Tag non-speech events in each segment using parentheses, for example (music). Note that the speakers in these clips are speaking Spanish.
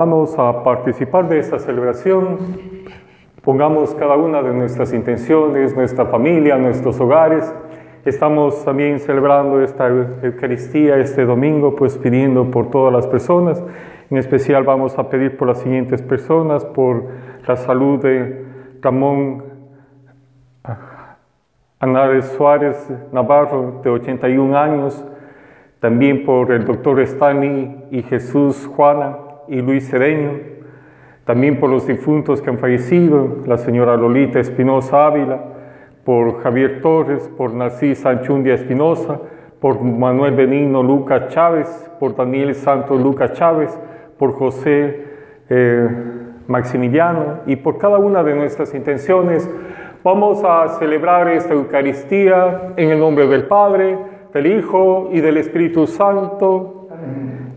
Vamos a participar de esta celebración. Pongamos cada una de nuestras intenciones, nuestra familia, nuestros hogares. Estamos también celebrando esta Eucaristía este domingo, pues pidiendo por todas las personas. En especial vamos a pedir por las siguientes personas, por la salud de Ramón Anares Suárez Navarro, de 81 años, también por el doctor Stani y Jesús Juana y Luis Cedeño, también por los difuntos que han fallecido, la señora Lolita Espinosa Ávila, por Javier Torres, por Narcisa Anchundia Espinosa, por Manuel Benigno Lucas Chávez, por Daniel Santos Lucas Chávez, por José eh, Maximiliano y por cada una de nuestras intenciones. Vamos a celebrar esta Eucaristía en el nombre del Padre, del Hijo y del Espíritu Santo.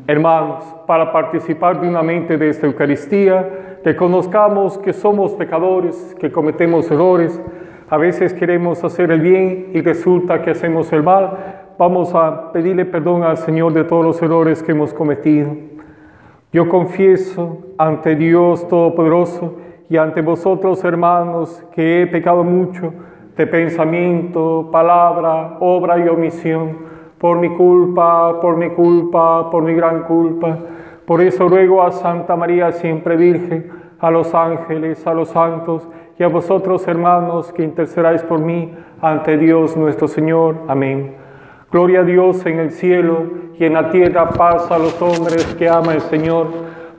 Hermanos, para participar dignamente de esta Eucaristía, reconozcamos que somos pecadores, que cometemos errores, a veces queremos hacer el bien y resulta que hacemos el mal. Vamos a pedirle perdón al Señor de todos los errores que hemos cometido. Yo confieso ante Dios Todopoderoso y ante vosotros, hermanos, que he pecado mucho de pensamiento, palabra, obra y omisión por mi culpa, por mi culpa, por mi gran culpa. Por eso ruego a Santa María siempre Virgen, a los ángeles, a los santos y a vosotros hermanos que intercedáis por mí ante Dios nuestro Señor. Amén. Gloria a Dios en el cielo y en la tierra paz a los hombres que ama el Señor.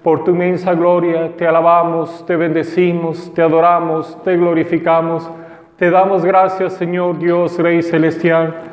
Por tu inmensa gloria te alabamos, te bendecimos, te adoramos, te glorificamos. Te damos gracias, Señor Dios, Rey Celestial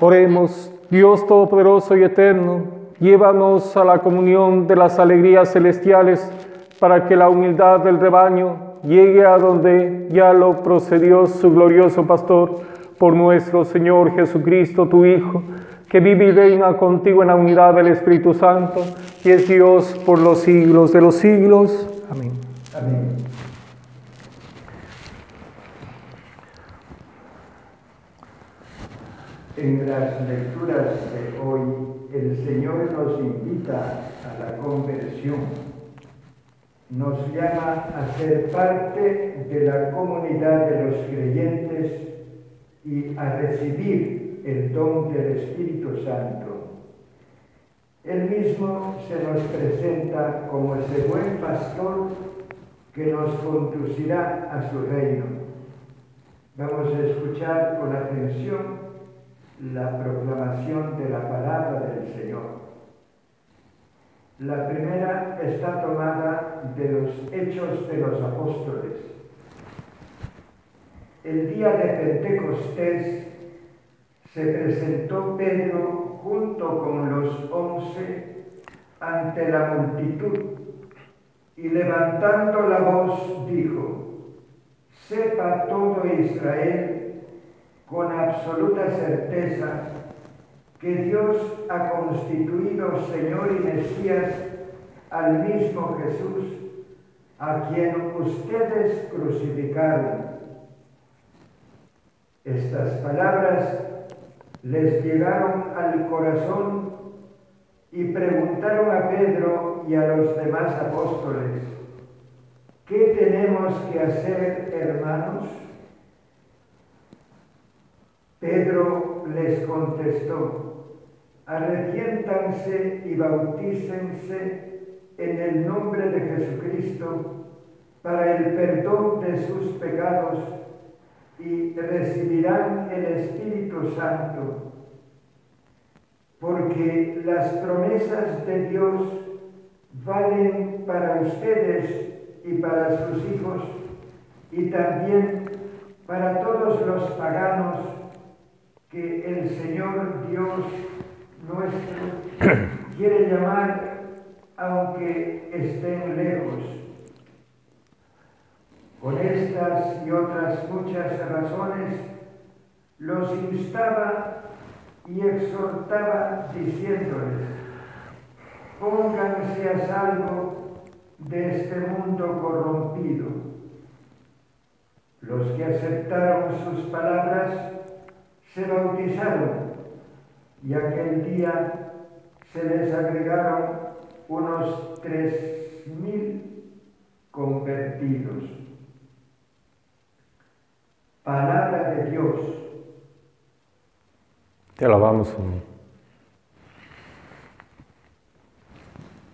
Oremos, Dios Todopoderoso y Eterno, llévanos a la comunión de las alegrías celestiales para que la humildad del rebaño llegue a donde ya lo procedió su glorioso pastor, por nuestro Señor Jesucristo, tu Hijo, que vive y reina contigo en la unidad del Espíritu Santo y es Dios por los siglos de los siglos. Amén. Amén. En las lecturas de hoy, el Señor nos invita a la conversión, nos llama a ser parte de la comunidad de los creyentes y a recibir el don del Espíritu Santo. Él mismo se nos presenta como ese buen pastor que nos conducirá a su reino. Vamos a escuchar con atención la proclamación de la palabra del Señor. La primera está tomada de los hechos de los apóstoles. El día de Pentecostés se presentó Pedro junto con los once ante la multitud y levantando la voz dijo, sepa todo Israel con absoluta certeza que Dios ha constituido Señor y Mesías al mismo Jesús, a quien ustedes crucificaron. Estas palabras les llegaron al corazón y preguntaron a Pedro y a los demás apóstoles, ¿qué tenemos que hacer, hermanos? Pedro les contestó, arrepiéntanse y bautícense en el nombre de Jesucristo para el perdón de sus pecados y recibirán el Espíritu Santo, porque las promesas de Dios valen para ustedes y para sus hijos y también para todos los paganos que el Señor Dios nuestro quiere llamar aunque estén lejos. Con estas y otras muchas razones, los instaba y exhortaba diciéndoles, pónganse a salvo de este mundo corrompido. Los que aceptaron sus palabras se bautizaron y aquel día se les agregaron unos tres mil convertidos. Palabra de Dios. Te alabamos, Señor.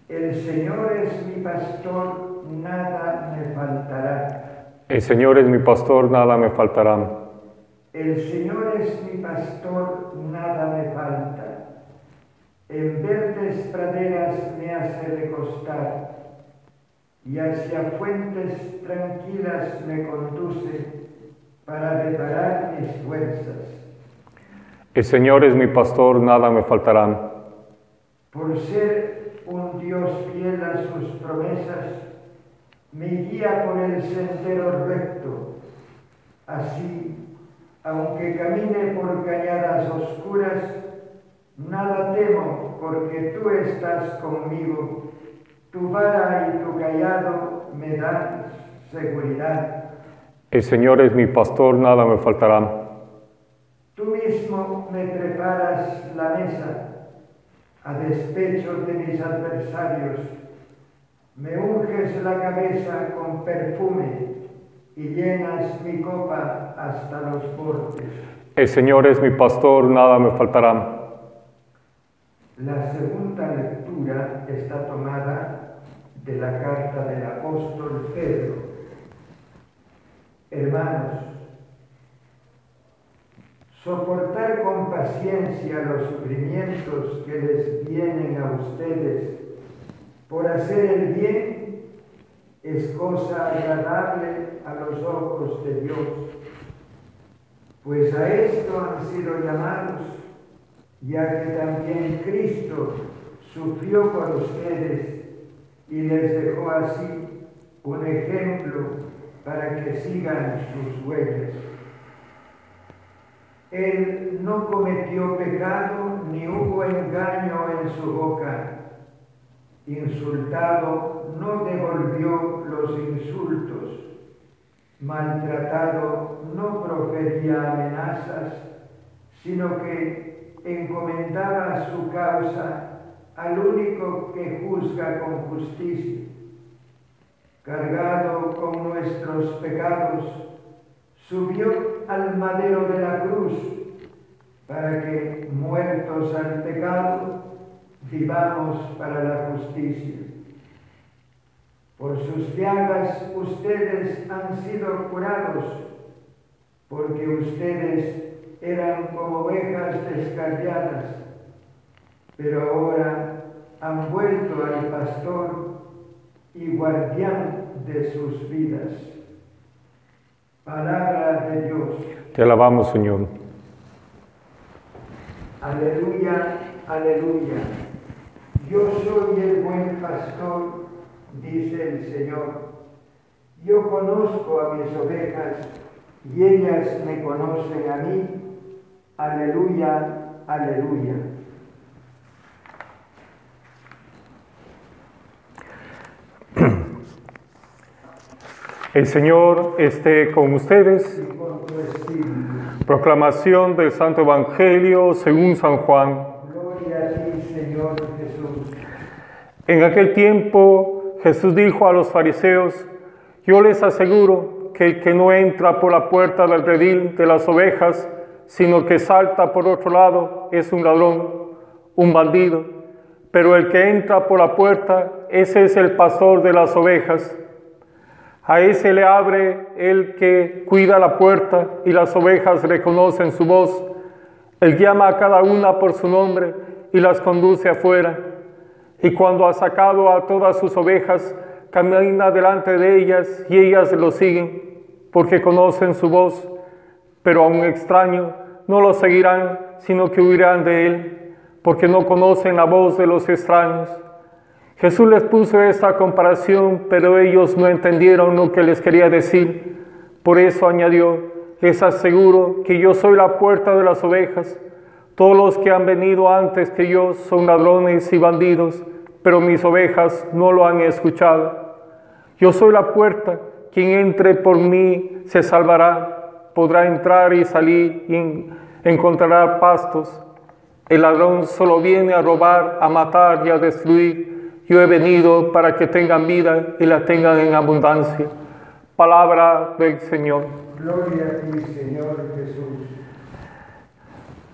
El Señor es mi pastor, nada me faltará. El Señor es mi pastor, nada me faltará. El Señor es mi pastor, nada me falta. En verdes praderas me hace recostar y hacia fuentes tranquilas me conduce para reparar mis fuerzas. El Señor es mi pastor, nada me faltará. Por ser un Dios fiel a sus promesas, me guía por el sendero recto. Así, aunque camine por cañadas oscuras, nada temo porque tú estás conmigo. Tu vara y tu callado me dan seguridad. El Señor es mi pastor, nada me faltará. Tú mismo me preparas la mesa a despecho de mis adversarios. Me unges la cabeza con perfume y llenas mi copa hasta los bordes. El Señor es mi pastor, nada me faltará. La segunda lectura está tomada de la carta del apóstol Pedro. Hermanos, soportar con paciencia los sufrimientos que les vienen a ustedes por hacer el bien es cosa agradable a los ojos de Dios, pues a esto han sido llamados, ya que también Cristo sufrió por ustedes y les dejó así un ejemplo para que sigan sus huellas. Él no cometió pecado ni hubo engaño en su boca. Insultado no devolvió los insultos. Maltratado no profería amenazas, sino que encomendaba su causa al único que juzga con justicia. Cargado con nuestros pecados, subió al madero de la cruz para que, muertos al pecado, vivamos para la justicia. Por sus llagas ustedes han sido curados, porque ustedes eran como ovejas descarriadas, pero ahora han vuelto al pastor y guardián de sus vidas. Palabra de Dios. Te alabamos, Señor. Aleluya, aleluya. Yo soy el buen pastor, dice el Señor. Yo conozco a mis ovejas y ellas me conocen a mí. Aleluya, aleluya. (clears throat) El Señor esté con ustedes. Proclamación del Santo Evangelio según San Juan. Gloria a ti, Señor Jesús. En aquel tiempo Jesús dijo a los fariseos, yo les aseguro que el que no entra por la puerta del redil de las ovejas, sino que salta por otro lado, es un ladrón, un bandido. Pero el que entra por la puerta, ese es el pastor de las ovejas. A ese le abre el que cuida la puerta y las ovejas reconocen su voz. Él llama a cada una por su nombre y las conduce afuera. Y cuando ha sacado a todas sus ovejas, camina delante de ellas y ellas lo siguen, porque conocen su voz. Pero a un extraño no lo seguirán, sino que huirán de él, porque no conocen la voz de los extraños. Jesús les puso esta comparación, pero ellos no entendieron lo que les quería decir. Por eso añadió, les aseguro que yo soy la puerta de las ovejas. Todos los que han venido antes que yo son ladrones y bandidos, pero mis ovejas no lo han escuchado. Yo soy la puerta, quien entre por mí se salvará, podrá entrar y salir y encontrará pastos. El ladrón solo viene a robar, a matar y a destruir. Yo he venido para que tengan vida y la tengan en abundancia. Palabra del Señor. Gloria a ti, Señor Jesús.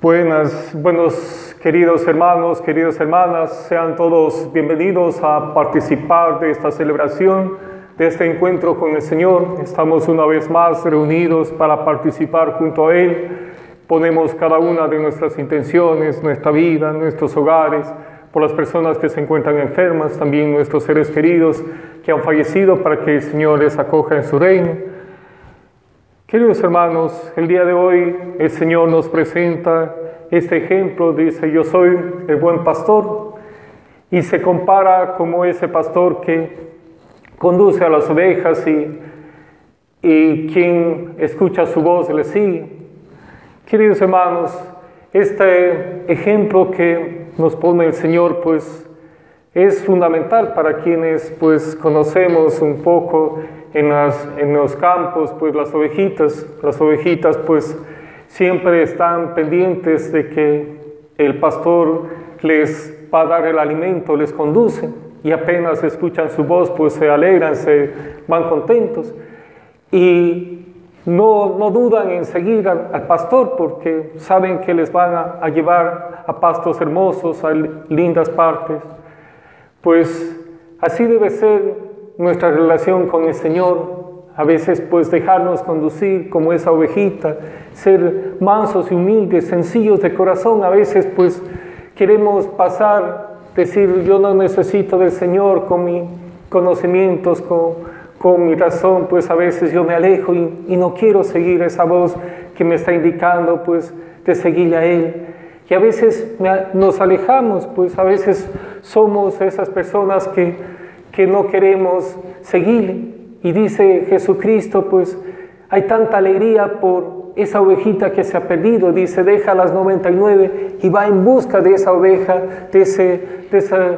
Buenas, buenos queridos hermanos, queridas hermanas, sean todos bienvenidos a participar de esta celebración, de este encuentro con el Señor. Estamos una vez más reunidos para participar junto a Él. Ponemos cada una de nuestras intenciones, nuestra vida, nuestros hogares, por las personas que se encuentran enfermas, también nuestros seres queridos que han fallecido para que el Señor les acoja en su reino. Queridos hermanos, el día de hoy el Señor nos presenta este ejemplo, dice, yo soy el buen pastor, y se compara como ese pastor que conduce a las ovejas y, y quien escucha su voz le sigue. Queridos hermanos, este ejemplo que nos pone el Señor, pues es fundamental para quienes pues conocemos un poco en, las, en los campos, pues las ovejitas, las ovejitas pues siempre están pendientes de que el pastor les va a dar el alimento, les conduce y apenas escuchan su voz pues se alegran, se van contentos y no, no dudan en seguir al, pastor porque saben que les van a, a llevar a pastos hermosos, a lindas partes. Pues así debe ser nuestra relación con el Señor. A veces pues dejarnos conducir como esa ovejita, ser mansos y humildes, sencillos de corazón. A veces pues queremos pasar, decir yo no necesito del Señor con mis conocimientos, con, con mi razón, pues a veces yo me alejo y, no quiero seguir esa voz que me está indicando, pues de seguirle a Él. Y a veces nos alejamos, pues a veces somos esas personas que, que no queremos seguirle. Y dice Jesucristo, pues hay tanta alegría por esa ovejita que se ha perdido. Dice, deja las 99 y va en busca de esa oveja, de, ese, de esa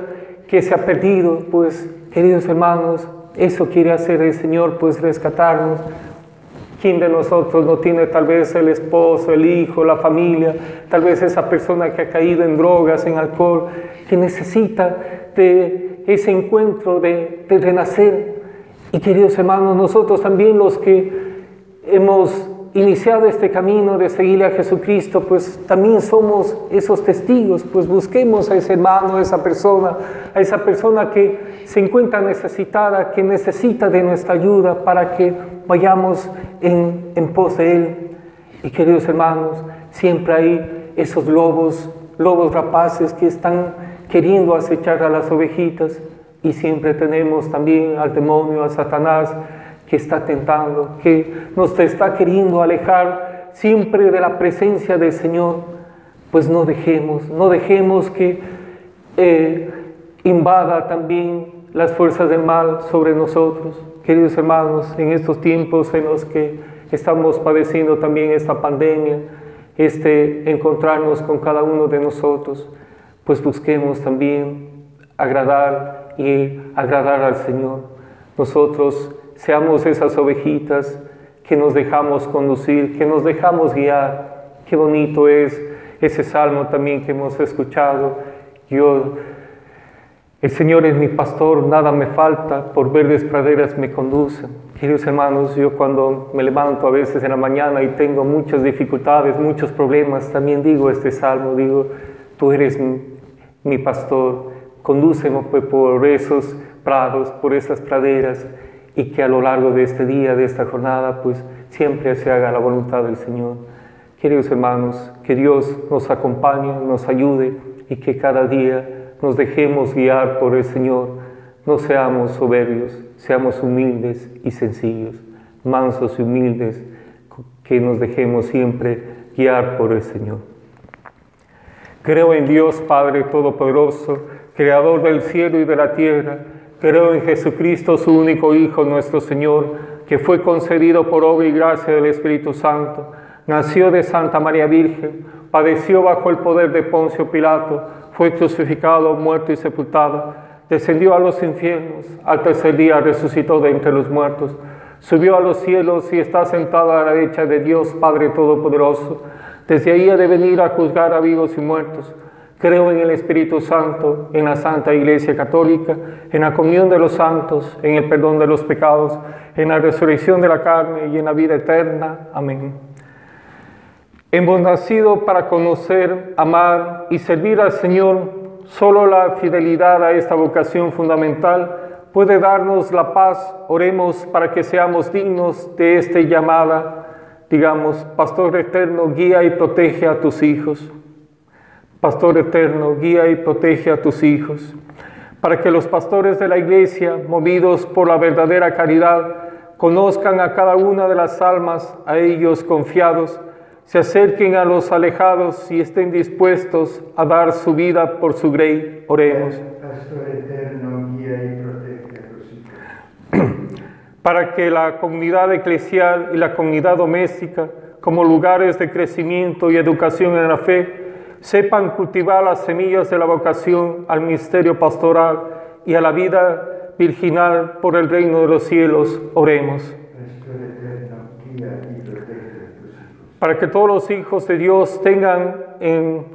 que se ha perdido. Pues, queridos hermanos, eso quiere hacer el Señor, pues rescatarnos. ¿Quién de nosotros no tiene tal vez el esposo, el hijo, la familia, tal vez esa persona que ha caído en drogas, en alcohol, que necesita de ese encuentro, de, de renacer? Y queridos hermanos, nosotros también los que hemos iniciado este camino de seguirle a Jesucristo, pues también somos esos testigos, pues busquemos a ese hermano, a esa persona, a esa persona que se encuentra necesitada, que necesita de nuestra ayuda para que vayamos en, en pos de Él. Y queridos hermanos, siempre hay esos lobos, lobos rapaces que están queriendo acechar a las ovejitas y siempre tenemos también al demonio, a Satanás, que está tentando, que nos está queriendo alejar siempre de la presencia del Señor, pues no dejemos, no dejemos que eh, invada también las fuerzas del mal sobre nosotros. Queridos hermanos, en estos tiempos en los que estamos padeciendo también esta pandemia, este encontrarnos con cada uno de nosotros, pues busquemos también agradar y agradar al Señor. Nosotros seamos esas ovejitas que nos dejamos conducir, que nos dejamos guiar. Qué bonito es ese salmo también que hemos escuchado. Yo, el Señor es mi pastor, nada me falta, por verdes praderas me conduce. Queridos hermanos, yo cuando me levanto a veces en la mañana y tengo muchas dificultades, muchos problemas, también digo este salmo, digo, tú eres mi, mi pastor, condúceme pues, por esos prados, por esas praderas y que a lo largo de este día, de esta jornada, pues siempre se haga la voluntad del Señor. Queridos hermanos, que Dios nos acompañe, nos ayude y que cada día nos dejemos guiar por el Señor. No seamos soberbios, seamos humildes y sencillos, mansos y humildes, que nos dejemos siempre guiar por el Señor. Creo en Dios Padre Todopoderoso, creador del cielo y de la tierra. Creo en Jesucristo, su único Hijo, nuestro Señor, que fue concedido por obra y gracia del Espíritu Santo. Nació de Santa María Virgen, padeció bajo el poder de Poncio Pilato, fue crucificado, muerto y sepultado, descendió a los infiernos, al tercer día resucitó de entre los muertos, subió a los cielos y está sentado a la derecha de Dios Padre Todopoderoso. Desde ahí ha de venir a juzgar a vivos y muertos. Creo en el Espíritu Santo, en la Santa Iglesia Católica, en la comunión de los santos, en el perdón de los pecados, en la resurrección de la carne y en la vida eterna. Amén. Hemos nacido para conocer, amar y servir al Señor. Solo la fidelidad a esta vocación fundamental puede darnos la paz. Oremos para que seamos dignos de esta llamada. Digamos, Pastor eterno, guía y protege a tus hijos. Pastor eterno, guía y protege a tus hijos, para que los pastores de la iglesia, movidos por la verdadera caridad, conozcan a cada una de las almas, a ellos confiados, se acerquen a los alejados y estén dispuestos a dar su vida por su grey. Oremos. Pastor eterno, guía y protege a tus hijos. (clears throat) Para que la comunidad eclesial y la comunidad doméstica, como lugares de crecimiento y educación en la fe, sepan cultivar las semillas de la vocación al ministerio pastoral y a la vida virginal por el reino de los cielos. Oremos. Para que todos los hijos de Dios tengan en,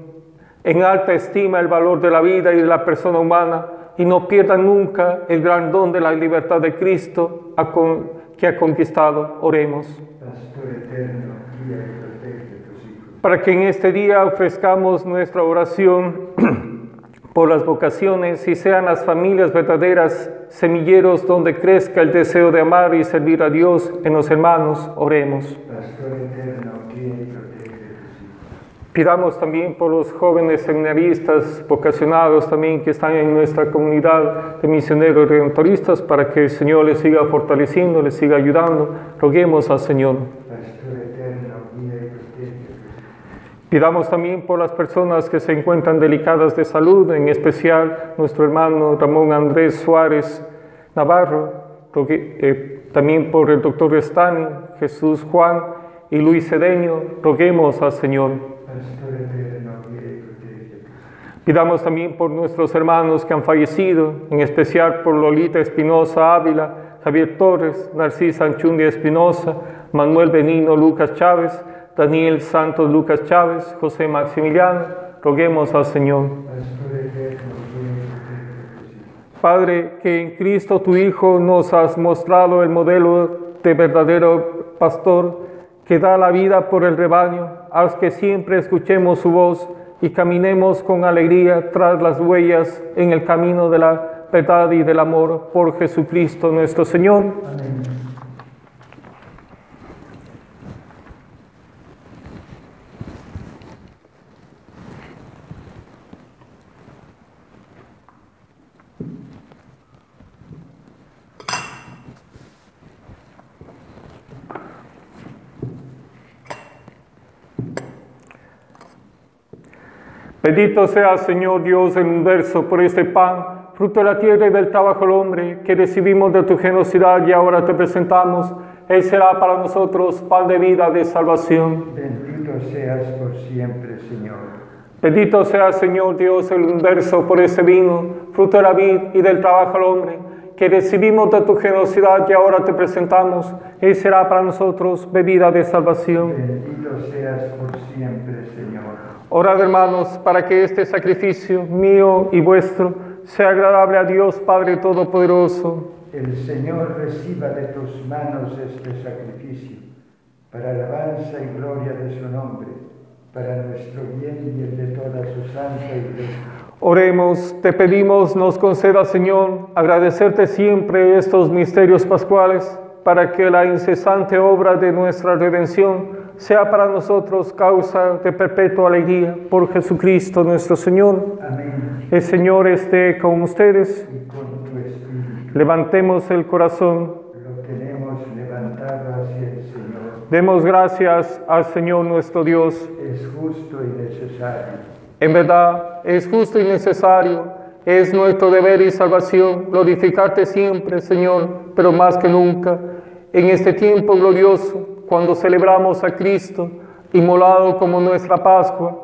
en alta estima el valor de la vida y de la persona humana y no pierdan nunca el gran don de la libertad de Cristo que ha conquistado. Oremos. Pastor eterno, guía y protege a tus hijos. Para que en este día ofrezcamos nuestra oración (clears throat) por las vocaciones y sean las familias verdaderas semilleros donde crezca el deseo de amar y servir a Dios en los hermanos. Oremos. Pidamos también por los jóvenes seminaristas vocacionados también que están en nuestra comunidad de misioneros redentoristas para que el Señor les siga fortaleciendo, les siga ayudando. Roguemos al Señor. Pastor eterno, guía y protege a tus hijos. Pidamos también por las personas que se encuentran delicadas de salud, en especial nuestro hermano Ramón Andrés Suárez Navarro, eh, también por el doctor Estani, Jesús Juan y Luis Cedeño, roguemos al Señor. Pidamos también por nuestros hermanos que han fallecido, en especial por Lolita Espinosa Ávila, Javier Torres, Narcisa Anchundia Espinosa, Manuel Benigno Lucas Chávez, Daniel Santos Lucas Chávez, José Maximiliano, roguemos al Señor. Padre, que en Cristo tu Hijo nos has mostrado el modelo de verdadero pastor que da la vida por el rebaño, haz que siempre escuchemos su voz y caminemos con alegría tras las huellas en el camino de la verdad y del amor por Jesucristo nuestro Señor. Amén. Bendito sea, Señor Dios del universo, por este pan, fruto de la tierra y del trabajo del hombre, que recibimos de tu generosidad y ahora te presentamos. Él será para nosotros pan de vida, de salvación. Bendito seas por siempre, Señor. Bendito sea, Señor Dios del universo, por este vino, fruto de la vid y del trabajo del hombre, que recibimos de tu generosidad y ahora te presentamos. Él será para nosotros bebida de salvación. Bendito seas por siempre, Señor. Orad, hermanos, para que este sacrificio mío y vuestro sea agradable a Dios Padre Todopoderoso. El Señor reciba de tus manos este sacrificio, para alabanza y gloria de su nombre, para nuestro bien y el de toda su santa iglesia. Oremos, te pedimos, nos conceda, Señor, agradecerte siempre estos misterios pascuales, para que la incesante obra de nuestra redención sea para nosotros causa de perpetua alegría por Jesucristo nuestro Señor. Amén. El Señor esté con ustedes. Y con tu espíritu Levantemos el corazón. lo tenemos levantado hacia el Señor. Demos gracias al Señor nuestro Dios. Es justo y necesario. En verdad, es justo y necesario Es nuestro deber y salvación glorificarte siempre, Señor, pero más que nunca, en este tiempo glorioso, cuando celebramos a Cristo, inmolado como nuestra Pascua,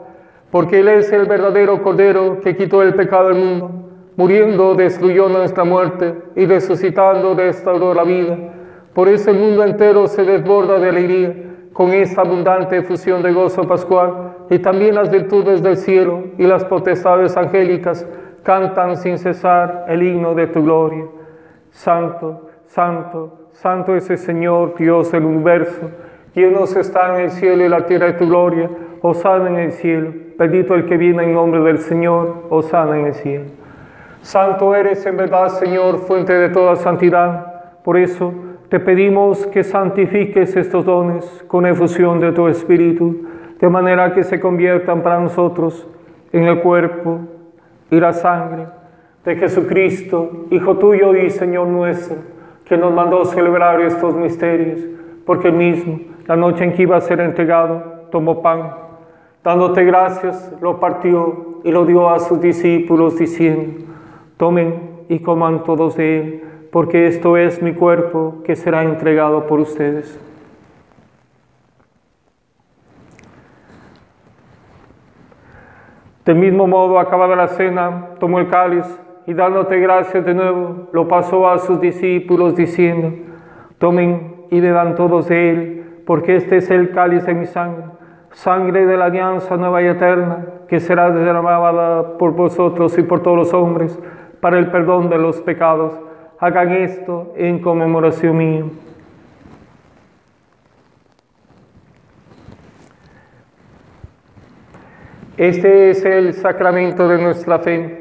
porque Él es el verdadero Cordero que quitó el pecado del mundo, muriendo destruyó nuestra muerte y resucitando restauró la vida. Por eso el mundo entero se desborda de alegría con esta abundante efusión de gozo pascual y también las virtudes del cielo y las potestades angélicas cantan sin cesar el himno de tu gloria. Santo, santo, santo es el Señor, Dios del universo, llenos están en el cielo y la tierra de tu gloria, osana en el cielo, bendito el que viene en nombre del Señor, osana en el cielo. Santo eres en verdad, Señor, fuente de toda santidad, por eso te pedimos que santifiques estos dones con efusión de tu Espíritu, de manera que se conviertan para nosotros en el cuerpo y la sangre de Jesucristo, Hijo tuyo y Señor nuestro, que nos mandó celebrar estos misterios, porque mismo, la noche en que iba a ser entregado, tomó pan, dándote gracias, lo partió y lo dio a sus discípulos, diciendo, tomen y coman todos de él, porque esto es mi cuerpo que será entregado por ustedes. Del mismo modo, acabada la cena, tomó el cáliz y dándote gracias de nuevo, lo pasó a sus discípulos diciendo, tomen y beban todos de él, porque este es el cáliz de mi sangre, sangre de la alianza nueva y eterna, que será derramada por vosotros y por todos los hombres para el perdón de los pecados. Hagan esto en conmemoración mía. Este es el sacramento de nuestra fe.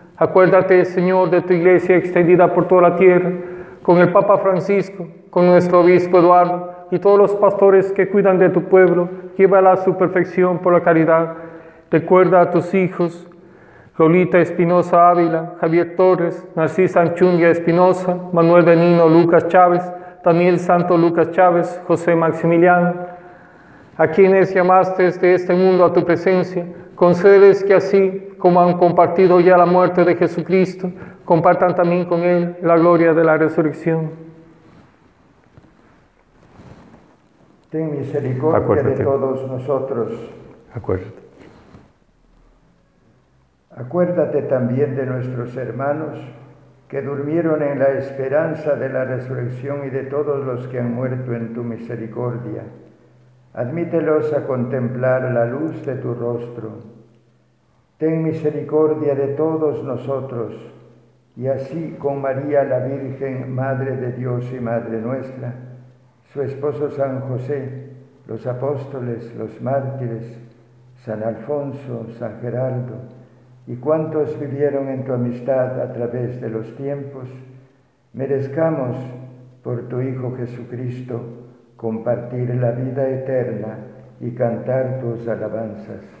Acuérdate, Señor, de tu iglesia extendida por toda la tierra, con el Papa Francisco, con nuestro obispo Eduardo y todos los pastores que cuidan de tu pueblo. Llévala a su perfección por la caridad. Recuerda a tus hijos, Lolita Espinosa Ávila, Javier Torres, Narcisa Anchundia Espinosa, Manuel Benino Lucas Chávez, Daniel Santo Lucas Chávez, José Maximiliano, a quienes llamaste de este mundo a tu presencia, concedes que así como han compartido ya la muerte de Jesucristo, compartan también con Él la gloria de la resurrección. Ten misericordia de todos nosotros. Acuérdate. Acuérdate también de nuestros hermanos que durmieron en la esperanza de la resurrección y de todos los que han muerto en tu misericordia Admítelos a contemplar la luz de tu rostro. Ten misericordia de todos nosotros, y así con María la Virgen, Madre de Dios y Madre nuestra, su esposo San José, los apóstoles, los mártires, San Alfonso, San Gerardo, y cuantos vivieron en tu amistad a través de los tiempos, merezcamos por tu Hijo Jesucristo, compartir la vida eterna y cantar tus alabanzas.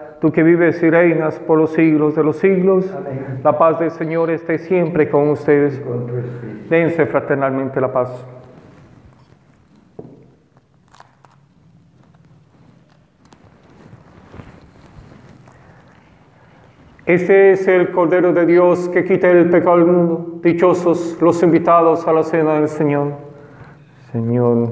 Tú que vives y reinas por los siglos de los siglos, Amén. la paz del Señor esté siempre con ustedes. Con. Dense fraternalmente la paz. Este es el Cordero de Dios que quita el pecado del mundo. Dichosos los invitados a la cena del Señor. Señor.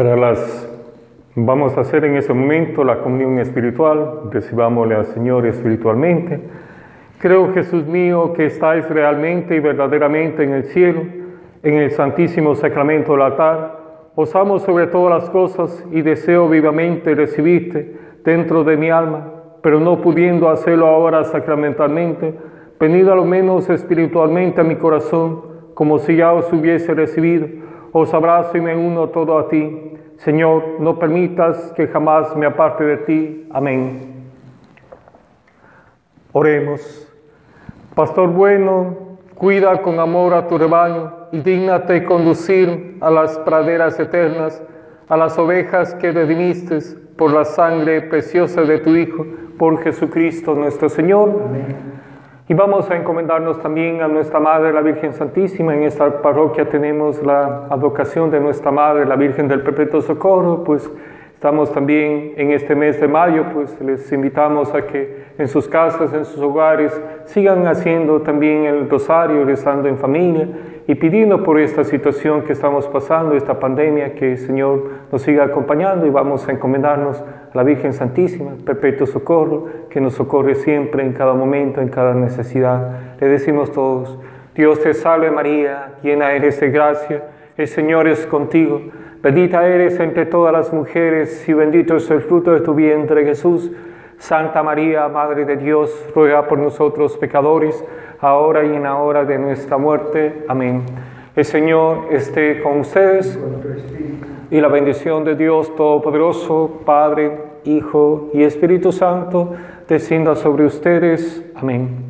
Para las vamos a hacer en ese momento la comunión espiritual, recibámosle al Señor espiritualmente. Creo, Jesús mío, que estáis realmente y verdaderamente en el cielo, en el santísimo sacramento del altar. Os amo sobre todas las cosas y deseo vivamente recibirte dentro de mi alma, pero no pudiendo hacerlo ahora sacramentalmente, venid a lo menos espiritualmente a mi corazón, como si ya os hubiese recibido. Os abrazo y me uno todo a ti. Señor, no permitas que jamás me aparte de ti. Amén. Oremos. Pastor bueno, cuida con amor a tu rebaño y dígnate conducir a las praderas eternas, a las ovejas que redimiste por la sangre preciosa de tu Hijo, por Jesucristo nuestro Señor. Amén. Y vamos a encomendarnos también a nuestra Madre, la Virgen Santísima. En esta parroquia tenemos la advocación de nuestra Madre, la Virgen del Perpetuo Socorro. Pues estamos también en este mes de mayo, pues les invitamos a que en sus casas, en sus hogares, sigan haciendo también el rosario, rezando en familia y pidiendo por esta situación que estamos pasando, esta pandemia, que el Señor nos siga acompañando y vamos a encomendarnos a la Virgen Santísima, perpetuo socorro, que nos socorre siempre, en cada momento, en cada necesidad. Le decimos todos, Dios te salve María, llena eres de gracia, el Señor es contigo, bendita eres entre todas las mujeres y bendito es el fruto de tu vientre Jesús. Santa María, Madre de Dios, ruega por nosotros pecadores, ahora y en la hora de nuestra muerte. Amén. El Señor esté con ustedes y la bendición de Dios Todopoderoso, Padre, Hijo y Espíritu Santo, descienda sobre ustedes. Amén.